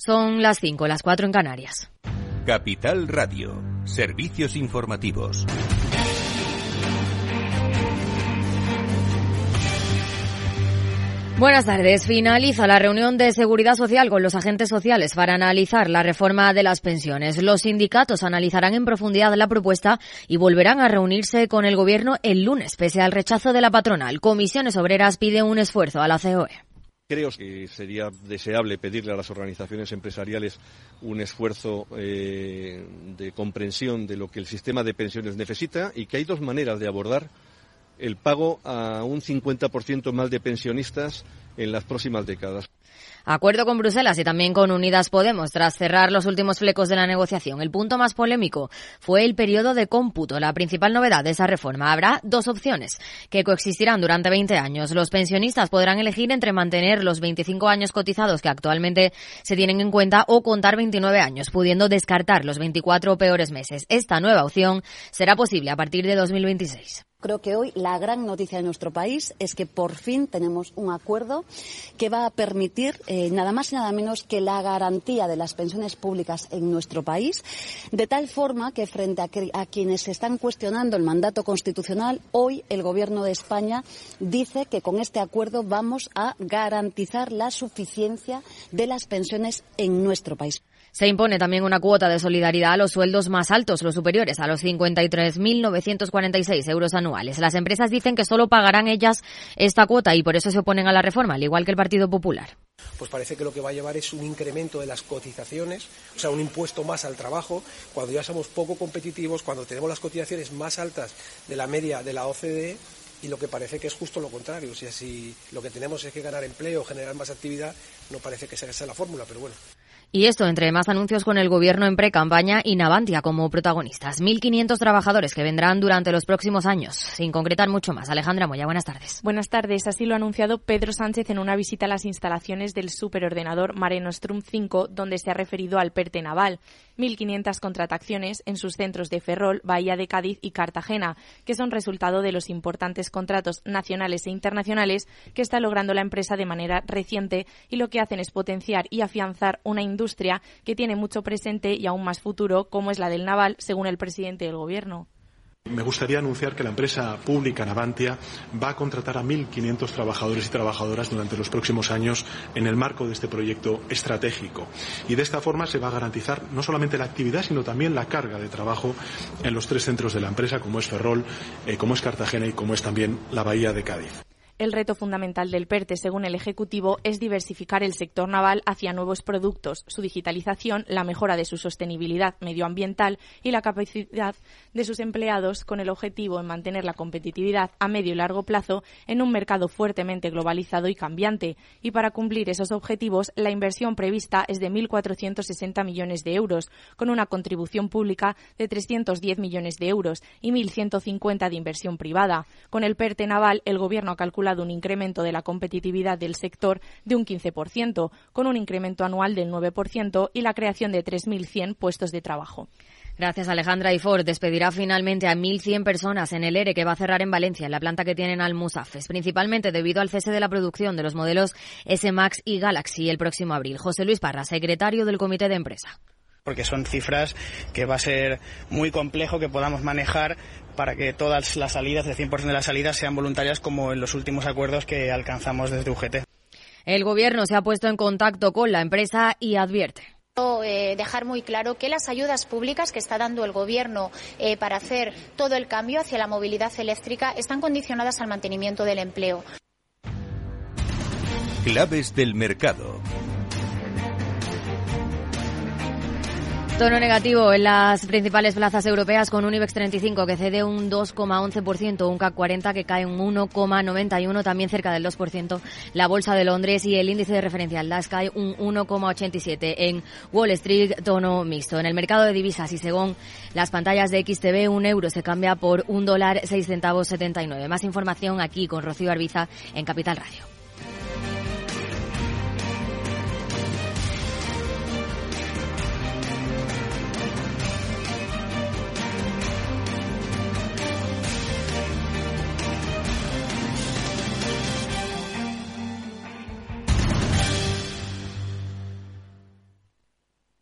Son las 5, las 4 en Canarias. Capital Radio, servicios informativos. Buenas tardes. Finaliza la reunión de seguridad social con los agentes sociales para analizar la reforma de las pensiones. Los sindicatos analizarán en profundidad la propuesta y volverán a reunirse con el gobierno el lunes, pese al rechazo de la patronal. Comisiones Obreras pide un esfuerzo a la COE. Creo que sería deseable pedirle a las organizaciones empresariales un esfuerzo eh, de comprensión de lo que el sistema de pensiones necesita y que hay dos maneras de abordar el pago a un 50% más de pensionistas en las próximas décadas. Acuerdo con Bruselas y también con Unidas Podemos tras cerrar los últimos flecos de la negociación. El punto más polémico fue el periodo de cómputo. La principal novedad de esa reforma habrá dos opciones que coexistirán durante 20 años. Los pensionistas podrán elegir entre mantener los 25 años cotizados que actualmente se tienen en cuenta o contar 29 años, pudiendo descartar los 24 peores meses. Esta nueva opción será posible a partir de 2026. Creo que hoy la gran noticia de nuestro país es que por fin tenemos un acuerdo que va a permitir eh, nada más y nada menos que la garantía de las pensiones públicas en nuestro país, de tal forma que frente a, a quienes están cuestionando el mandato constitucional, hoy el Gobierno de España dice que con este acuerdo vamos a garantizar la suficiencia de las pensiones en nuestro país. Se impone también una cuota de solidaridad a los sueldos más altos, los superiores a los 53.946 euros anuales. Las empresas dicen que solo pagarán ellas esta cuota y por eso se oponen a la reforma, al igual que el Partido Popular. Pues parece que lo que va a llevar es un incremento de las cotizaciones, o sea, un impuesto más al trabajo, cuando ya somos poco competitivos, cuando tenemos las cotizaciones más altas de la media de la OCDE y lo que parece que es justo lo contrario. O sea, si lo que tenemos es que ganar empleo, generar más actividad, no parece que sea esa la fórmula, pero bueno. Y esto entre más anuncios con el gobierno en pre-campaña y Navantia como protagonistas. 1.500 trabajadores que vendrán durante los próximos años. Sin concretar mucho más. Alejandra Moya, buenas tardes. Buenas tardes. Así lo ha anunciado Pedro Sánchez en una visita a las instalaciones del superordenador Mare Nostrum 5, donde se ha referido al PERTE naval. 1.500 contrataciones en sus centros de Ferrol, Bahía de Cádiz y Cartagena, que son resultado de los importantes contratos nacionales e internacionales que está logrando la empresa de manera reciente y lo que hacen es potenciar y afianzar una industria que tiene mucho presente y aún más futuro, como es la del naval, según el presidente del Gobierno. Me gustaría anunciar que la empresa pública Navantia va a contratar a 1.500 trabajadores y trabajadoras durante los próximos años en el marco de este proyecto estratégico. Y de esta forma se va a garantizar no solamente la actividad, sino también la carga de trabajo en los tres centros de la empresa, como es Ferrol, eh, como es Cartagena y como es también la Bahía de Cádiz. El reto fundamental del PERTE, según el Ejecutivo, es diversificar el sector naval hacia nuevos productos, su digitalización, la mejora de su sostenibilidad medioambiental y la capacidad de sus empleados con el objetivo de mantener la competitividad a medio y largo plazo en un mercado fuertemente globalizado y cambiante. Y para cumplir esos objetivos, la inversión prevista es de 1.460 millones de euros, con una contribución pública de 310 millones de euros y 1.150 de inversión privada. Con el PERTE naval, el Gobierno ha calculado un incremento de la competitividad del sector de un 15%, con un incremento anual del 9% y la creación de 3.100 puestos de trabajo. Gracias, Alejandra. Y Ford despedirá finalmente a 1.100 personas en el ERE que va a cerrar en Valencia, en la planta que tienen al Musafes, principalmente debido al cese de la producción de los modelos S-Max y Galaxy el próximo abril. José Luis Parra, secretario del Comité de Empresa porque son cifras que va a ser muy complejo que podamos manejar para que todas las salidas, el 100% de las salidas, sean voluntarias como en los últimos acuerdos que alcanzamos desde UGT. El Gobierno se ha puesto en contacto con la empresa y advierte. Eh, dejar muy claro que las ayudas públicas que está dando el Gobierno eh, para hacer todo el cambio hacia la movilidad eléctrica están condicionadas al mantenimiento del empleo. Claves del mercado. Tono negativo en las principales plazas europeas con un IBEX 35 que cede un 2,11%, un CAC 40 que cae un 1,91, también cerca del 2%, la Bolsa de Londres y el índice de referencia, el DAX cae un 1,87. En Wall Street, tono mixto. En el mercado de divisas y según las pantallas de XTV, un euro se cambia por un dólar 6 centavos 79. Más información aquí con Rocío Arbiza en Capital Radio.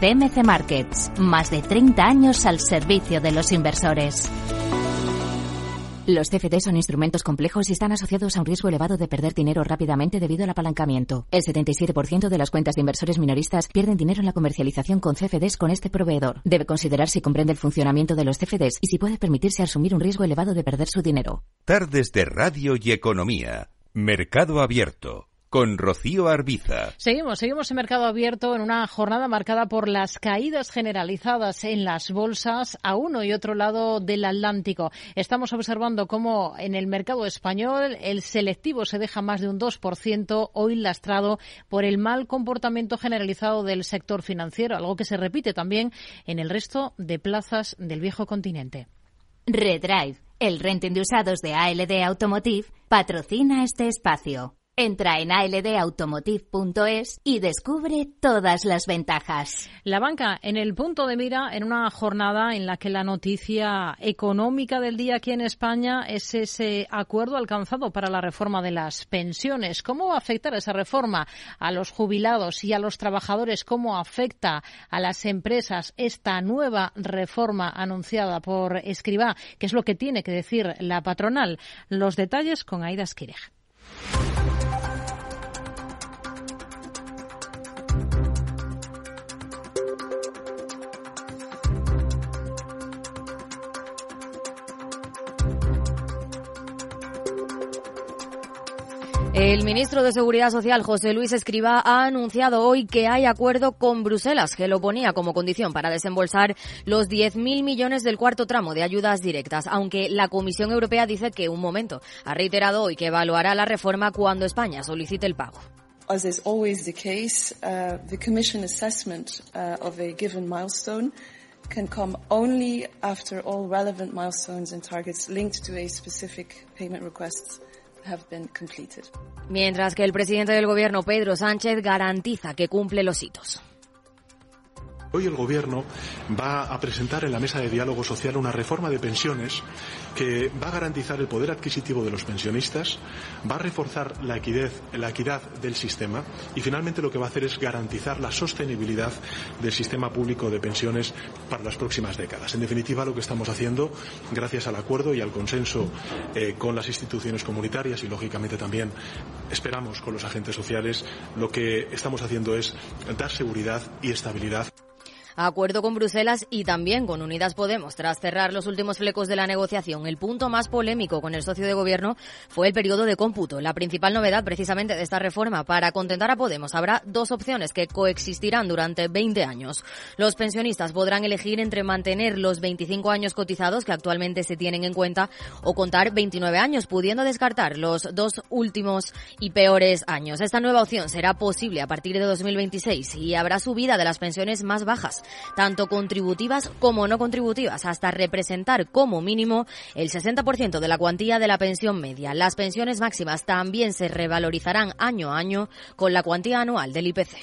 CMC Markets, más de 30 años al servicio de los inversores. Los CFD son instrumentos complejos y están asociados a un riesgo elevado de perder dinero rápidamente debido al apalancamiento. El 77% de las cuentas de inversores minoristas pierden dinero en la comercialización con CFDs con este proveedor. Debe considerar si comprende el funcionamiento de los CFDs y si puede permitirse asumir un riesgo elevado de perder su dinero. Tardes de Radio y Economía. Mercado Abierto con Rocío Arbiza. Seguimos, seguimos en mercado abierto en una jornada marcada por las caídas generalizadas en las bolsas a uno y otro lado del Atlántico. Estamos observando cómo en el mercado español el selectivo se deja más de un 2%, hoy lastrado por el mal comportamiento generalizado del sector financiero, algo que se repite también en el resto de plazas del viejo continente. Redrive, el renting de usados de ALD Automotive, patrocina este espacio. Entra en aldautomotive.es y descubre todas las ventajas. La banca en el punto de mira en una jornada en la que la noticia económica del día aquí en España es ese acuerdo alcanzado para la reforma de las pensiones. ¿Cómo va a afectar esa reforma a los jubilados y a los trabajadores? ¿Cómo afecta a las empresas esta nueva reforma anunciada por Escribá? ¿Qué es lo que tiene que decir la patronal? Los detalles con Aida Esquirej. El ministro de Seguridad Social, José Luis Escribá, ha anunciado hoy que hay acuerdo con Bruselas, que lo ponía como condición para desembolsar los 10.000 millones del cuarto tramo de ayudas directas, aunque la Comisión Europea dice que un momento. Ha reiterado hoy que evaluará la reforma cuando España solicite el pago. As is always the case, uh, the Commission assessment uh, of a given milestone can come only after all relevant milestones and targets linked to a specific payment request Mientras que el presidente del gobierno, Pedro Sánchez, garantiza que cumple los hitos. Hoy el Gobierno va a presentar en la mesa de diálogo social una reforma de pensiones que va a garantizar el poder adquisitivo de los pensionistas, va a reforzar la equidad, del sistema y finalmente lo que va a hacer es garantizar la sostenibilidad del sistema público de pensiones para las próximas décadas. En definitiva, lo que estamos haciendo, gracias al acuerdo y al consenso eh, con las instituciones comunitarias y, lógicamente, también esperamos con los agentes sociales, lo que estamos haciendo es dar seguridad y estabilidad Acuerdo con Bruselas y también con Unidas Podemos. Tras cerrar los últimos flecos de la negociación, el punto más polémico con el socio de gobierno fue el periodo de cómputo. La principal novedad precisamente de esta reforma para contentar a Podemos habrá dos opciones que coexistirán durante 20 años. Los pensionistas podrán elegir entre mantener los 25 años cotizados que actualmente se tienen en cuenta o contar 29 años, pudiendo descartar los dos últimos y peores años. Esta nueva opción será posible a partir de 2026 y habrá subida de las pensiones más bajas tanto contributivas como no contributivas, hasta representar como mínimo el 60% de la cuantía de la pensión media. Las pensiones máximas también se revalorizarán año a año con la cuantía anual del IPC.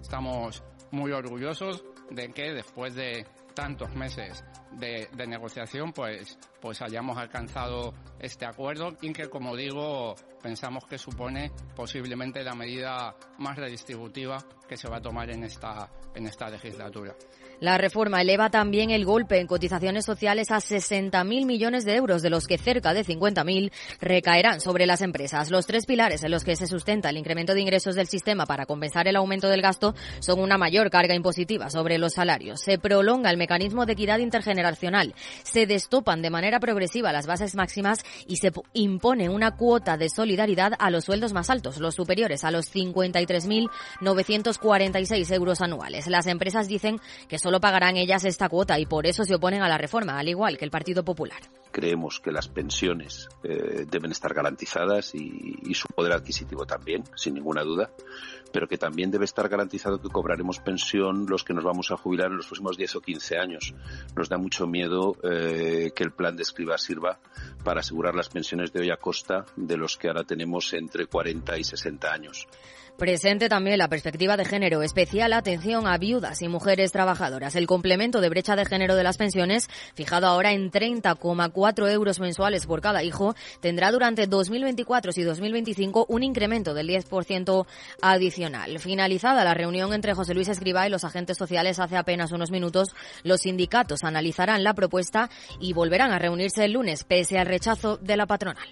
Estamos muy orgullosos de que después de tantos meses de, negociación, pues, pues hayamos alcanzado este acuerdo y que, como digo, pensamos que supone posiblemente la medida más redistributiva que se va a tomar en esta, en esta legislatura. La reforma eleva también el golpe en cotizaciones sociales a 60.000 millones de euros, de los que cerca de 50.000 recaerán sobre las empresas. Los tres pilares en los que se sustenta el incremento de ingresos del sistema para compensar el aumento del gasto son una mayor carga impositiva sobre los salarios. Se prolonga el mecanismo de equidad intergeneracional. Se destopan de manera progresiva las bases máximas y se impone una cuota de solidaridad a los sueldos más altos, los superiores a los 53.946 euros anuales. Las empresas dicen que solo pagarán ellas esta cuota y por eso se oponen a la reforma, al igual que el Partido Popular. Creemos que las pensiones eh, deben estar garantizadas y, su poder adquisitivo también, sin ninguna duda, pero que también debe estar garantizado que cobraremos pensión los que nos vamos a jubilar en los próximos 10 o 15 años. Nos da mucho miedo eh, que el plan de escriba sirva para asegurar las pensiones de hoy a costa de los que ahora tenemos entre 40 y 60 años. Presente también la perspectiva de género, especial atención a viudas y mujeres trabajadoras. El complemento de brecha de género de las pensiones, fijado ahora en 30,4 euros mensuales por cada hijo, tendrá durante 2024 y 2025 un incremento del 10% adicional. Finalizada la reunión entre José Luis Escriba y los agentes sociales hace apenas unos minutos, los sindicatos analizarán la propuesta y volverán a reunirse el lunes, pese al rechazo de la patronal.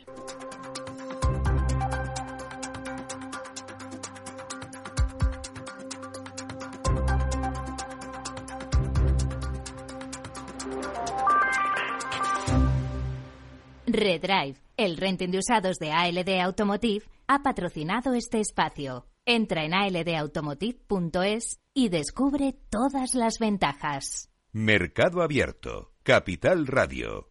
Redrive, el renting de usados de ALD Automotive, ha patrocinado este espacio. Entra en aldautomotive.es y descubre todas las ventajas. Mercado Abierto, Capital Radio.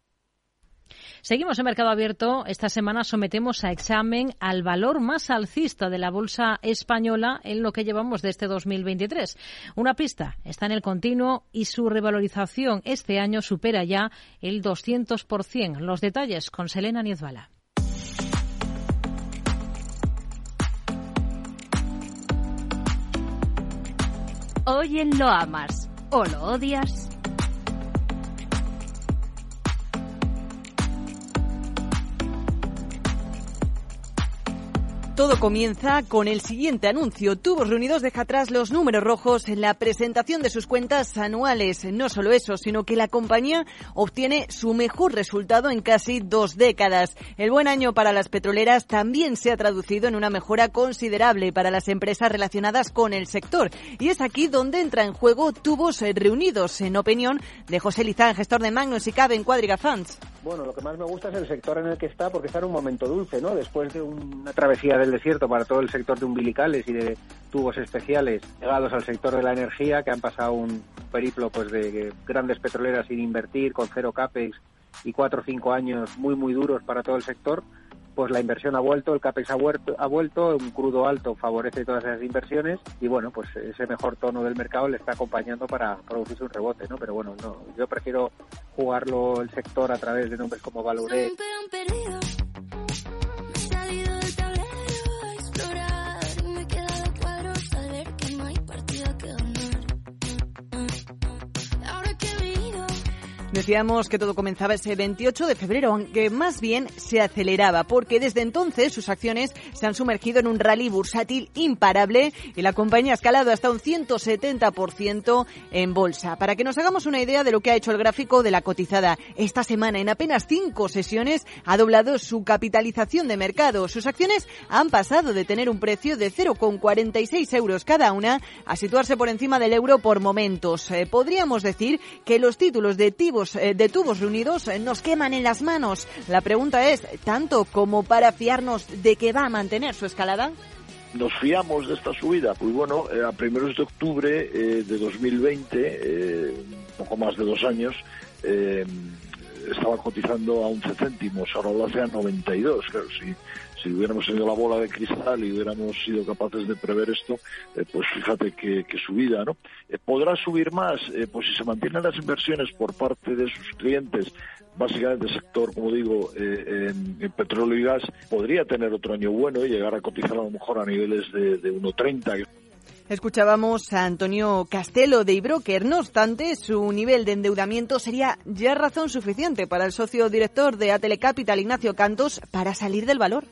Seguimos en Mercado Abierto. Esta semana sometemos a examen al valor más alcista de la bolsa española en lo que llevamos de este 2023. Una pista está en el continuo y su revalorización este año supera ya el 200%. Los detalles con Selena Niezbala. Hoy Lo Amas o lo odias. Todo comienza con el siguiente anuncio. Tubos Reunidos deja atrás los números rojos en la presentación de sus cuentas anuales. No solo eso, sino que la compañía obtiene su mejor resultado en casi dos décadas. El buen año para las petroleras también se ha traducido en una mejora considerable para las empresas relacionadas con el sector. Y es aquí donde entra en juego Tubos Reunidos, en opinión de José Lizán, gestor de Magnus y Cabe en Cuadriga Funds. Bueno, lo que más me gusta es el sector en el que está, porque está en un momento dulce, ¿no? Después de una travesía de el desierto para todo el sector de umbilicales y de tubos especiales llegados al sector de la energía que han pasado un periplo pues de grandes petroleras sin invertir con cero capex y cuatro o cinco años muy muy duros para todo el sector pues la inversión ha vuelto, el CAPEX ha vuelto, ha vuelto, un crudo alto favorece todas esas inversiones y bueno, pues ese mejor tono del mercado le está acompañando para producirse un rebote, ¿no? Pero bueno, no, yo prefiero jugarlo el sector a través de nombres como Valure. Decíamos que todo comenzaba ese 28 de febrero, aunque más bien se aceleraba, porque desde entonces sus acciones se han sumergido en un rally bursátil imparable y la compañía ha escalado hasta un 170% en bolsa. Para que nos hagamos una idea de lo que ha hecho el gráfico de la cotizada, esta semana en apenas cinco sesiones ha doblado su capitalización de mercado. Sus acciones han pasado de tener un precio de 0,46 euros cada una a situarse por encima del euro por momentos. Eh, podríamos decir que los títulos de tibos eh, de tubos reunidos eh, nos queman en las manos. La pregunta es, ¿tanto como para fiarnos de que va a mantener su escalada? nos fiamos de esta subida? Pues bueno, eh, a primeros de octubre de 2020, poco más de dos años, estaba cotizando a 11 céntimos, ahora lo hace a 92. Claro, si si hubiéramos tenido la bola de cristal y hubiéramos sido capaces de prever esto, eh, pues fíjate que, subida, ¿no? Eh, ¿Podrá subir más? Eh, pues si se mantienen las inversiones por parte de sus clientes, básicamente sector, como digo, en, petróleo y gas, podría tener otro año bueno y llegar a cotizar a lo mejor a niveles de, de 1,30. Escuchábamos a Antonio Castelo de Ibroker. No obstante, su nivel de endeudamiento sería ya razón suficiente para el socio director de Atelecapital, Ignacio Cantos, para salir del valor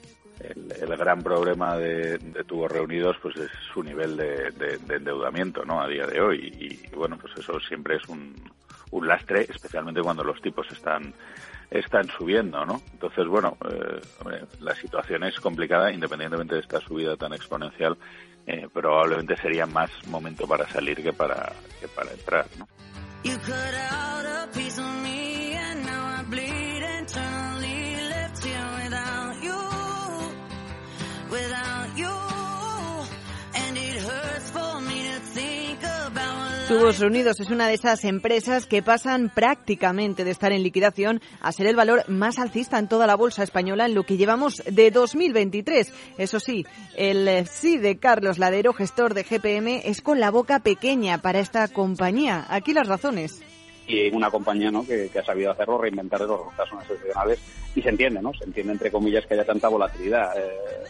el, gran problema de, tubos reunidos pues es su nivel de, endeudamiento no a día de hoy. Y, bueno pues eso siempre es un, un, lastre especialmente cuando los tipos están están subiendo no entonces bueno eh, la situación es complicada independientemente de esta subida tan exponencial eh, probablemente sería más momento para salir que para que para entrar no Tubos Reunidos es una de esas empresas que pasan prácticamente de estar en liquidación a ser el valor más alcista en toda la bolsa española en lo que llevamos de 2023. Eso sí, el sí de Carlos Ladero, gestor de GPM, es con la boca pequeña para esta compañía. Aquí las razones y una compañía ¿no? que, ha sabido hacerlo, reinventar los resultados excepcionales y se entiende, ¿no? Se entiende entre comillas que haya tanta volatilidad. Eh,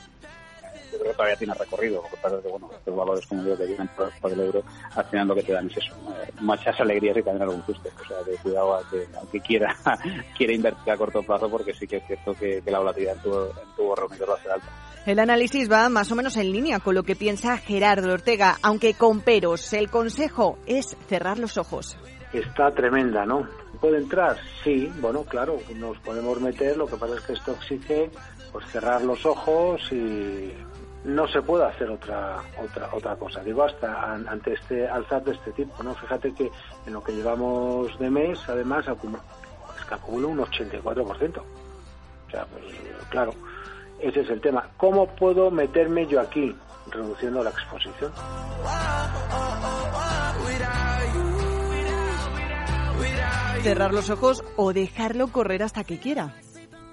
yo creo que todavía tiene recorrido. Lo que pasa es que, bueno, estos valores, como digo, que vienen por, el euro, al final lo que te dan es eso, eh, muchas alegrías y también algún susto. O sea, de cuidado a que, aunque quiera, quiera invertir a corto plazo, porque sí que es cierto que, la volatilidad en tu, en tu reunido va a ser alta. El análisis va más o menos en línea con lo que piensa Gerardo Ortega, aunque con peros. El consejo es cerrar los ojos. Está tremenda, ¿no? ¿Puede entrar? Sí, bueno, claro, nos podemos meter, lo que pasa es que esto exige pues cerrar los ojos y no se puede hacer otra otra otra cosa. Digo hasta ante este alzar de este tipo no fíjate que en lo que llevamos de mes además acumula, es que acumula un 84% o sea pues claro ese es el tema. Cómo puedo meterme yo aquí reduciendo la exposición. Cerrar los ojos o dejarlo correr hasta que quiera.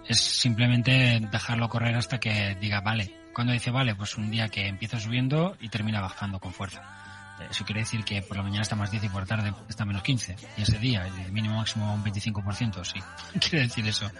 Es simplemente dejarlo correr hasta que diga vale cuando dice, vale, pues un día que empieza subiendo y termina bajando con fuerza. Eso quiere decir que por la mañana está más 10 y por la tarde está menos 15. Y ese día, el mínimo máximo un 25%, sí. Quiere decir eso.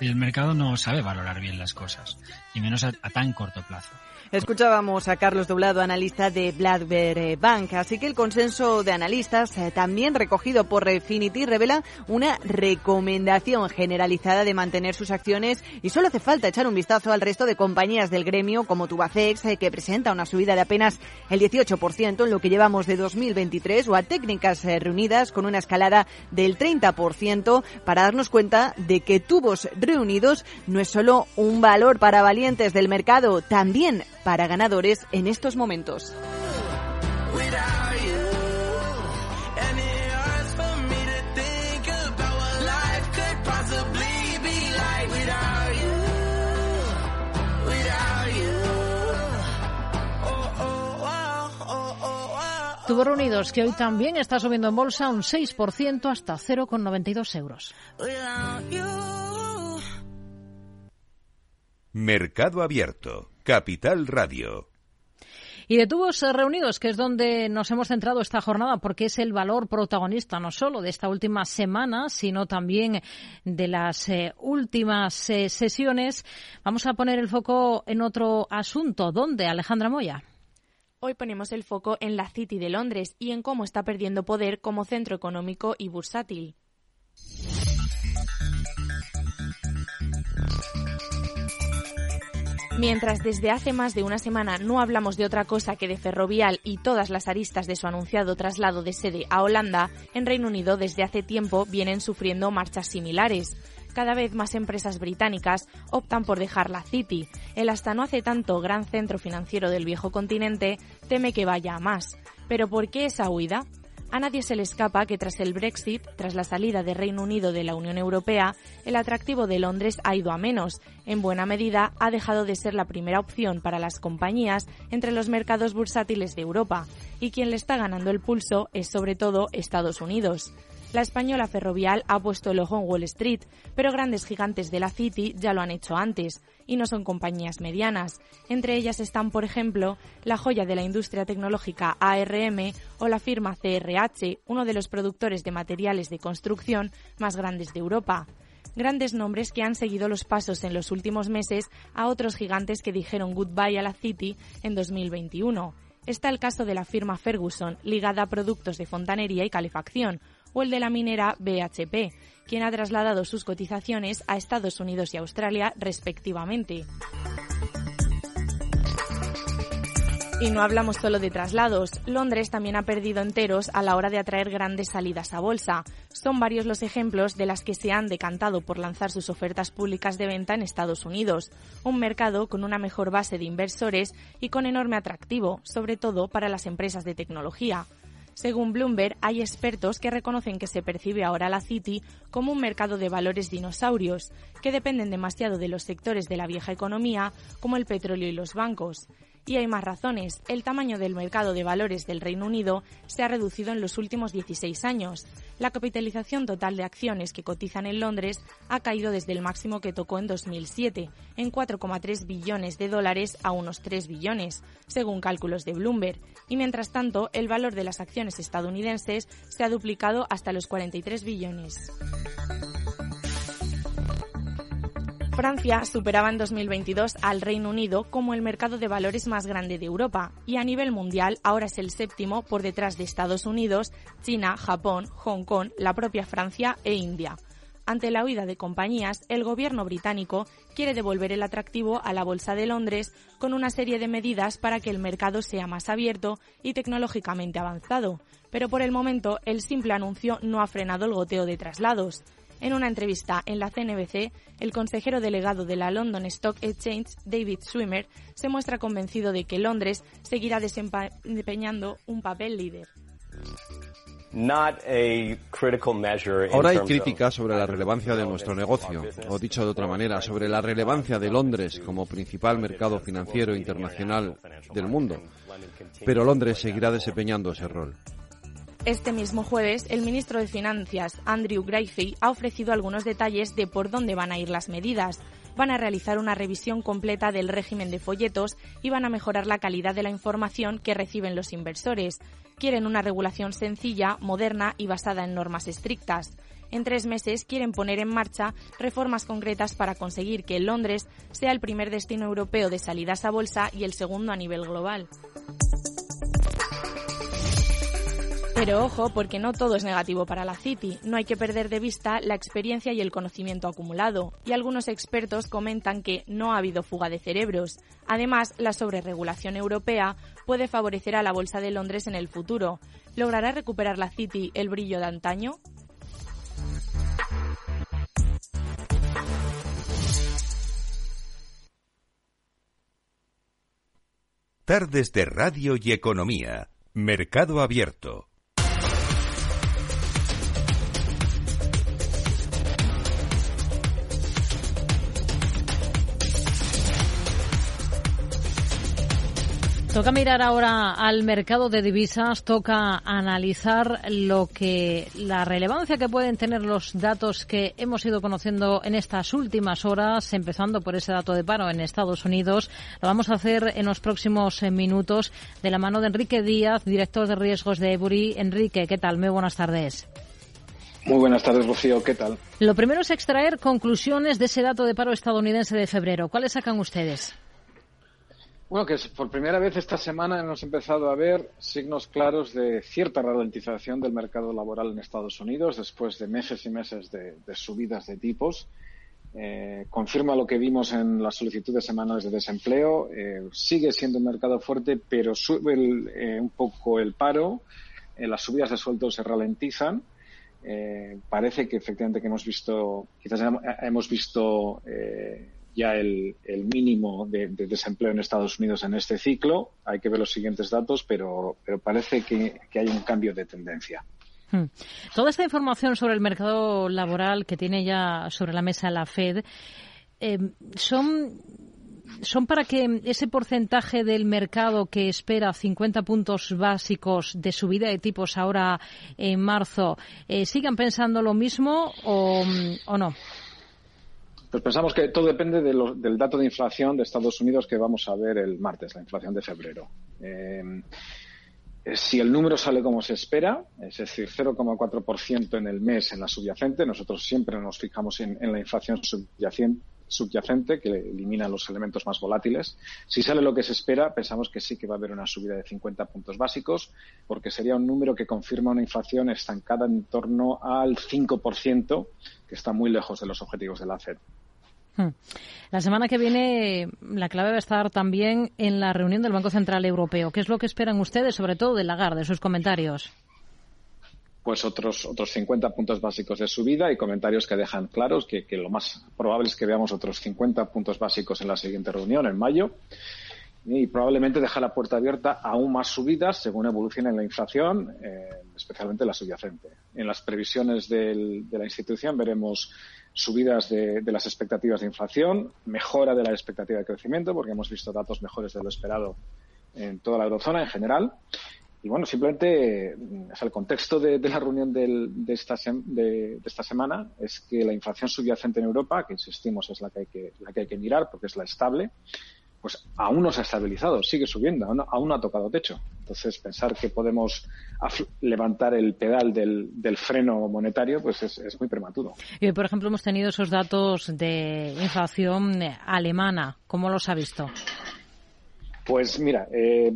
El mercado no sabe valorar bien las cosas. Y menos a tan corto plazo. Escuchábamos a Carlos Doblado, analista de Blackberry Bank. Así que el consenso de analistas, eh, también recogido por Refinity, revela una recomendación generalizada de mantener sus acciones y solo hace falta echar un vistazo al resto de compañías del gremio como Tubacex, eh, que presenta una subida de apenas el 18% en lo que llevamos de 2023, o a Técnicas eh, Reunidas con una escalada del 30% para darnos cuenta de que Tubos Reunidos no es solo un valor para valientes del mercado, también para ganadores en estos momentos. Tuvo reunidos que hoy también está subiendo en bolsa un 6% hasta 0,92 euros. Mercado Abierto, Capital Radio. Y de tubos reunidos, que es donde nos hemos centrado esta jornada, porque es el valor protagonista no solo de esta última semana, sino también de las eh, últimas eh, sesiones. Vamos a poner el foco en otro asunto. ¿Dónde, Alejandra Moya? Hoy ponemos el foco en la City de Londres y en cómo está perdiendo poder como centro económico y bursátil. Mientras desde hace más de una semana no hablamos de otra cosa que de Ferrovial y todas las aristas de su anunciado traslado de sede a Holanda, en Reino Unido desde hace tiempo vienen sufriendo marchas similares. Cada vez más empresas británicas optan por dejar la City. El hasta no hace tanto gran centro financiero del viejo continente teme que vaya a más. ¿Pero por qué esa huida? A nadie se le escapa que tras el Brexit, tras la salida de Reino Unido de la Unión Europea, el atractivo de Londres ha ido a menos. En buena medida, ha dejado de ser la primera opción para las compañías entre los mercados bursátiles de Europa, y quien le está ganando el pulso es sobre todo Estados Unidos. La española Ferrovial ha puesto el ojo en Wall Street, pero grandes gigantes de la City ya lo han hecho antes, y no son compañías medianas. Entre ellas están, por ejemplo, la joya de la industria tecnológica ARM o la firma CRH, uno de los productores de materiales de construcción más grandes de Europa grandes nombres que han seguido los pasos en los últimos meses a otros gigantes que dijeron goodbye a la City en 2021. Está el caso de la firma Ferguson, ligada a productos de fontanería y calefacción, o el de la minera BHP, quien ha trasladado sus cotizaciones a Estados Unidos y Australia respectivamente. Y no hablamos solo de traslados. Londres también ha perdido enteros a la hora de atraer grandes salidas a bolsa. Son varios los ejemplos de las que se han decantado por lanzar sus ofertas públicas de venta en Estados Unidos, un mercado con una mejor base de inversores y con enorme atractivo, sobre todo para las empresas de tecnología. Según Bloomberg, hay expertos que reconocen que se percibe ahora la City como un mercado de valores dinosaurios, que dependen demasiado de los sectores de la vieja economía, como el petróleo y los bancos. Y hay más razones. El tamaño del mercado de valores del Reino Unido se ha reducido en los últimos 16 años. La capitalización total de acciones que cotizan en Londres ha caído desde el máximo que tocó en 2007, en 4,3 billones de dólares a unos 3 billones, según cálculos de Bloomberg. Y mientras tanto, el valor de las acciones estadounidenses se ha duplicado hasta los 43 billones. Francia superaba en 2022 al Reino Unido como el mercado de valores más grande de Europa y a nivel mundial ahora es el séptimo por detrás de Estados Unidos, China, Japón, Hong Kong, la propia Francia e India. Ante la huida de compañías, el gobierno británico quiere devolver el atractivo a la Bolsa de Londres con una serie de medidas para que el mercado sea más abierto y tecnológicamente avanzado. Pero por el momento, el simple anuncio no ha frenado el goteo de traslados. En una entrevista en la CNBC, el consejero delegado de la London Stock Exchange, David Swimmer, se muestra convencido de que Londres seguirá desempeñando un papel líder. Ahora hay críticas sobre la relevancia de nuestro negocio, o dicho de otra manera, sobre la relevancia de Londres como principal mercado financiero internacional del mundo. Pero Londres seguirá desempeñando ese rol. Este mismo jueves, el ministro de Finanzas, Andrew Greiffey, ha ofrecido algunos detalles de por dónde van a ir las medidas. Van a realizar una revisión completa del régimen de folletos y van a mejorar la calidad de la información que reciben los inversores. Quieren una regulación sencilla, moderna y basada en normas estrictas. En tres meses quieren poner en marcha reformas concretas para conseguir que Londres sea el primer destino europeo de salidas a bolsa y el segundo a nivel global. Pero ojo, porque no todo es negativo para la City. No hay que perder de vista la experiencia y el conocimiento acumulado. Y algunos expertos comentan que no ha habido fuga de cerebros. Además, la sobreregulación europea puede favorecer a la Bolsa de Londres en el futuro. ¿Logrará recuperar la City el brillo de antaño? Tardes de Radio y Economía. Mercado Abierto. Toca mirar ahora al mercado de divisas, toca analizar lo que la relevancia que pueden tener los datos que hemos ido conociendo en estas últimas horas, empezando por ese dato de paro en Estados Unidos. Lo vamos a hacer en los próximos eh, minutos de la mano de Enrique Díaz, director de riesgos de Ebury. Enrique, ¿qué tal? Muy buenas tardes. Muy buenas tardes, Rocío. ¿Qué tal? Lo primero es extraer conclusiones de ese dato de paro estadounidense de febrero. ¿Cuáles sacan ustedes? Bueno, que por primera vez esta semana hemos empezado a ver signos claros de cierta ralentización del mercado laboral en Estados Unidos después de meses y meses de, subidas de tipos. eh, confirma lo que vimos en las solicitudes semanales de desempleo. Eh, sigue siendo un mercado fuerte, pero sube eh, un poco el paro. las subidas de sueldos se ralentizan. parece que efectivamente que hemos visto, quizás hemos visto ya el, mínimo de, desempleo en Estados Unidos en este ciclo. Hay que ver los siguientes datos, pero, pero parece que hay un cambio de tendencia. Hmm. Toda esta información sobre el mercado laboral que tiene ya sobre la mesa la Fed eh, son son para que ese porcentaje del mercado que espera 50 puntos básicos de subida de tipos ahora en marzo eh, sigan pensando lo mismo o, no. Pues pensamos que todo depende del dato de inflación de Estados Unidos que vamos a ver el martes, la inflación de febrero. Eh, si el número sale como se espera, es decir, 0,4% en el mes en la subyacente, nosotros siempre nos fijamos en, la inflación subyacente, que elimina los elementos más volátiles. Si sale lo que se espera, pensamos que sí que va a haber una subida de 50 puntos básicos, porque sería un número que confirma una inflación estancada en torno al 5%, que está muy lejos de los objetivos de la FED. Hmm. La semana que viene la clave va a estar también en la reunión del Banco Central Europeo. ¿Qué es lo que esperan ustedes, sobre todo de Lagarde, de sus comentarios? Pues otros, otros 50 puntos básicos de subida y comentarios que dejan claros que, lo más probable es que veamos otros 50 puntos básicos en la siguiente reunión, en mayo. Y probablemente deja la puerta abierta aún más subidas según evolucione la inflación, eh, especialmente la subyacente. En las previsiones de la institución veremos subidas de, las expectativas de inflación, mejora de la expectativa de crecimiento, porque hemos visto datos mejores de lo esperado en toda la eurozona en general. Y bueno, simplemente el contexto de, la reunión de, esta de, esta semana es que la inflación subyacente en Europa, que insistimos es la que hay que, la que, hay que mirar porque es la estable, pues aún no se ha estabilizado, sigue subiendo, aún, no ha tocado techo. Entonces, pensar que podemos levantar el pedal del, freno monetario, pues es, muy prematuro. Y, por ejemplo, hemos tenido esos datos de inflación alemana. ¿Cómo los ha visto? Pues mira, eh,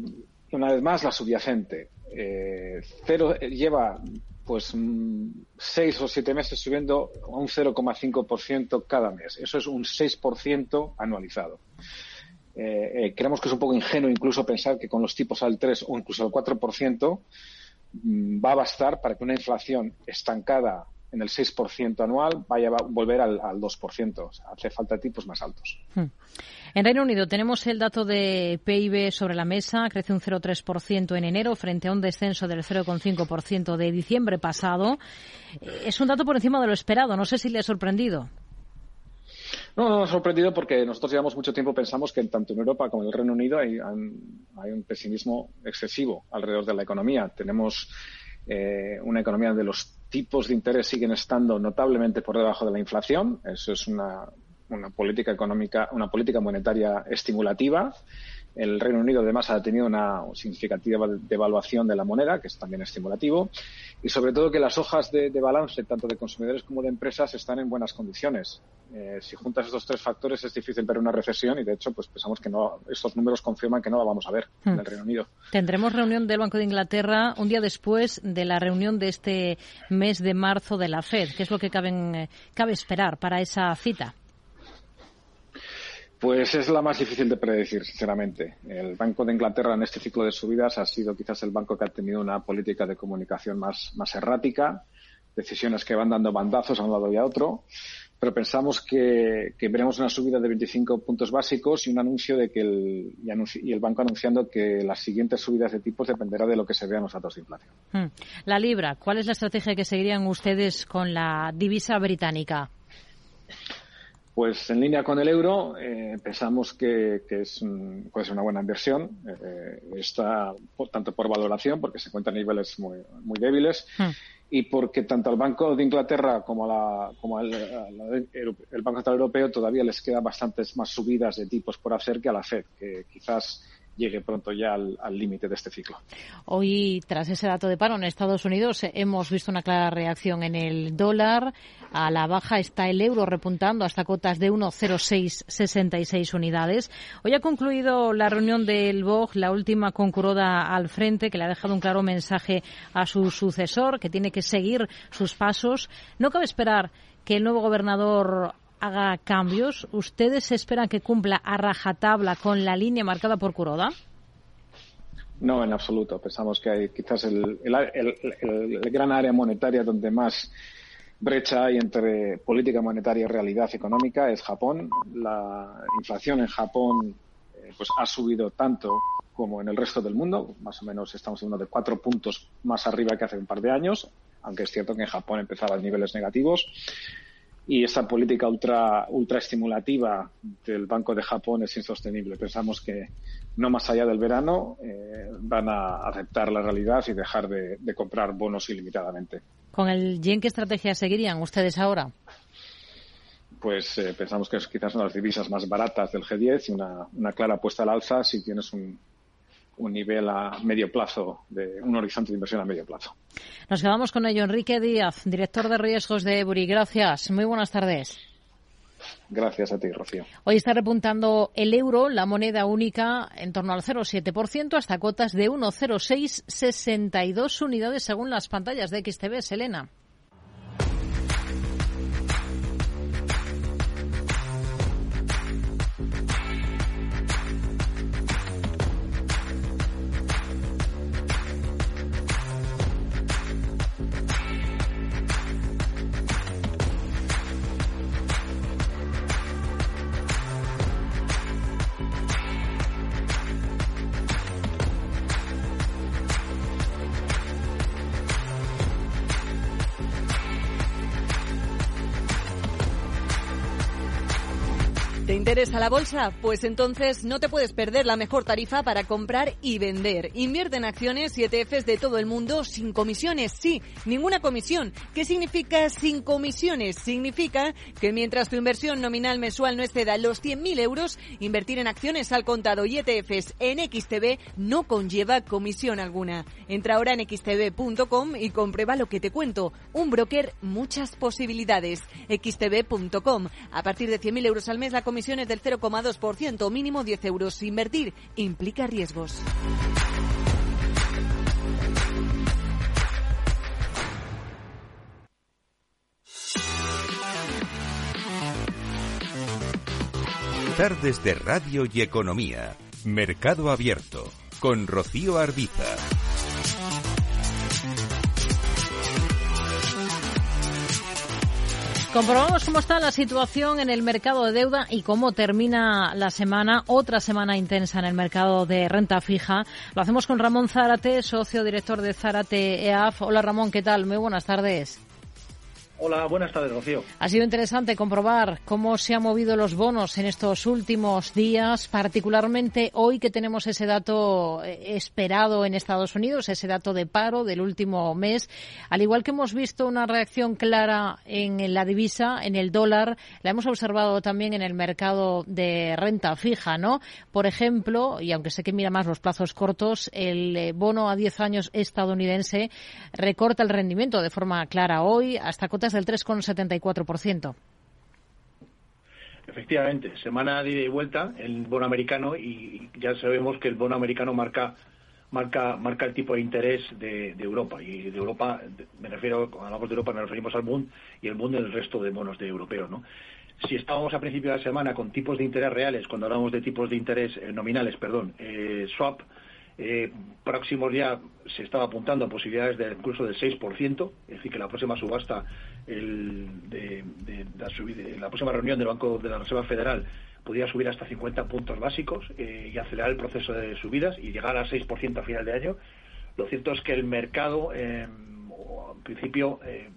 una vez más, la subyacente. Eh, cero, eh, lleva pues mm, seis o siete meses subiendo a un 0,5% cada mes. Eso es un 6% anualizado. Eh, eh, creemos que es un poco ingenuo incluso pensar que con los tipos al 3 o incluso al 4% mm, va a bastar para que una inflación estancada en el 6% anual vaya a volver al, 2%. hace falta tipos más altos. Hmm. En Reino Unido tenemos el dato de PIB sobre la mesa. Crece un 0,3% en enero frente a un descenso del 0,5% de diciembre pasado. Eh, es un dato por encima de lo esperado. No sé si le ha sorprendido. No, no nos ha sorprendido porque nosotros llevamos mucho tiempo pensamos que tanto en Europa como en el Reino Unido hay, un pesimismo excesivo alrededor de la economía. Tenemos eh, una economía donde los tipos de interés siguen estando notablemente por debajo de la inflación. Eso es una política económica, una política monetaria estimulativa el Reino Unido además ha tenido una significativa devaluación de la moneda, que es también estimulativo, y sobre todo que las hojas de, balance, tanto de consumidores como de empresas, están en buenas condiciones. Eh, si juntas estos tres factores es difícil ver una recesión y de hecho pues pensamos que no, estos números confirman que no la vamos a ver en el hmm. Reino Unido. Tendremos reunión del Banco de Inglaterra un día después de la reunión de este mes de marzo de la Fed. ¿Qué es lo que cabe esperar para esa cita? Pues es la más difícil de predecir, sinceramente. El Banco de Inglaterra en este ciclo de subidas ha sido quizás el banco que ha tenido una política de comunicación más, más errática, decisiones que van dando bandazos a un lado y a otro, pero pensamos que, veremos una subida de 25 puntos básicos y un anuncio de que el, y, el banco anunciando que las siguientes subidas de tipos dependerá de lo que se vea en los datos de inflación. Hmm. La libra, ¿cuál es la estrategia que seguirían ustedes con la divisa británica? Pues en línea con el euro, eh, pensamos que, es puede ser una buena inversión. Eh, está tanto por valoración, porque se cuentan niveles muy, muy débiles, hmm. y porque tanto al Banco de Inglaterra como, la, como al, el Banco Central Europeo todavía les quedan bastantes más subidas de tipos por hacer que a la Fed, que quizás llegue pronto ya al límite de este ciclo. Hoy, tras ese dato de paro en Estados Unidos, hemos visto una clara reacción en el dólar. A la baja está el euro repuntando hasta cotas de 1,0666 unidades. Hoy ha concluido la reunión del BOG, la última concurroda al frente, que le ha dejado un claro mensaje a su sucesor, que tiene que seguir sus pasos. No cabe esperar que el nuevo gobernador haga cambios, ¿ustedes esperan que cumpla a rajatabla con la línea marcada por Kuroda? No, en absoluto. Pensamos que hay quizás el, gran área monetaria donde más brecha hay entre política monetaria y realidad económica es Japón. La inflación en Japón eh, pues ha subido tanto como en el resto del mundo. Más o menos estamos hablando de cuatro puntos más arriba que hace un par de años, aunque es cierto que en Japón empezaba en niveles negativos. Y esa política ultra, ultra estimulativa del Banco de Japón es insostenible. Pensamos que no más allá del verano eh, van a aceptar la realidad y dejar de, comprar bonos ilimitadamente. ¿Con el yen qué estrategia seguirían ustedes ahora? Pues eh, pensamos que es quizás una de las divisas más baratas del G10 y una, una clara apuesta al alza si tienes un, un nivel a medio plazo, de un horizonte de inversión a medio plazo. Nos quedamos con ello. Enrique Díaz, director de riesgos de Eburi. Gracias. Muy buenas tardes. Gracias a ti, Rocío. Hoy está repuntando el euro, la moneda única, en torno al 0,7% hasta cotas de 1,0662 unidades según las pantallas de XTB. Selena. Interesa la bolsa? Pues entonces no te puedes perder la mejor tarifa para comprar y vender. Invierte en acciones y ETFs de todo el mundo sin comisiones. Sí, ninguna comisión. ¿Qué significa sin comisiones? Significa que mientras tu inversión nominal mensual no exceda los 100.000 euros, invertir en acciones al contado y ETFs en XTB no conlleva comisión alguna. Entra ahora en xtb.com y comprueba lo que te cuento. Un broker, muchas posibilidades. xtb.com. A partir de 100.000 euros al mes la comisión del 0,2%, mínimo 10 euros. Invertir implica riesgos. Tardes de Radio y Economía. Mercado Abierto. Con Rocío Arbiza. Comprobamos cómo está la situación en el mercado de deuda y cómo termina la semana, otra semana intensa en el mercado de renta fija. Lo hacemos con Ramón Zárate, socio director de Zárate EAF. Hola Ramón, ¿qué tal? Muy buenas tardes. Hola, buenas tardes, Rocío. Ha sido interesante comprobar cómo se han movido los bonos en estos últimos días, particularmente hoy que tenemos ese dato eh, esperado en Estados Unidos, ese dato de paro del último mes. Al igual que hemos visto una reacción clara en la divisa, en el dólar, la hemos observado también en el mercado de renta fija, ¿no? Por ejemplo, y aunque sé que mira más los plazos cortos, el eh, bono a 10 años estadounidense recorta el rendimiento de forma clara hoy hasta cotas del 3,74%. Efectivamente, semana de ida y vuelta el bono americano y ya sabemos que el bono americano marca marca marca el tipo de interés de, Europa y de Europa me refiero cuando hablamos de Europa nos referimos al Bund y el Bund el resto de bonos de europeos, ¿no? Si estábamos a principio de la semana con tipos de interés reales, cuando hablamos de tipos de interés eh, nominales, perdón, eh, swap eh, próximos ya se estaba apuntando a posibilidades de incluso del 6%, es decir, que la próxima subasta, el, de, la, próxima reunión del Banco de la Reserva Federal podría subir hasta 50 puntos básicos eh, y acelerar el proceso de subidas y llegar al 6% a final de año. Lo cierto es que el mercado, eh, en principio, eh,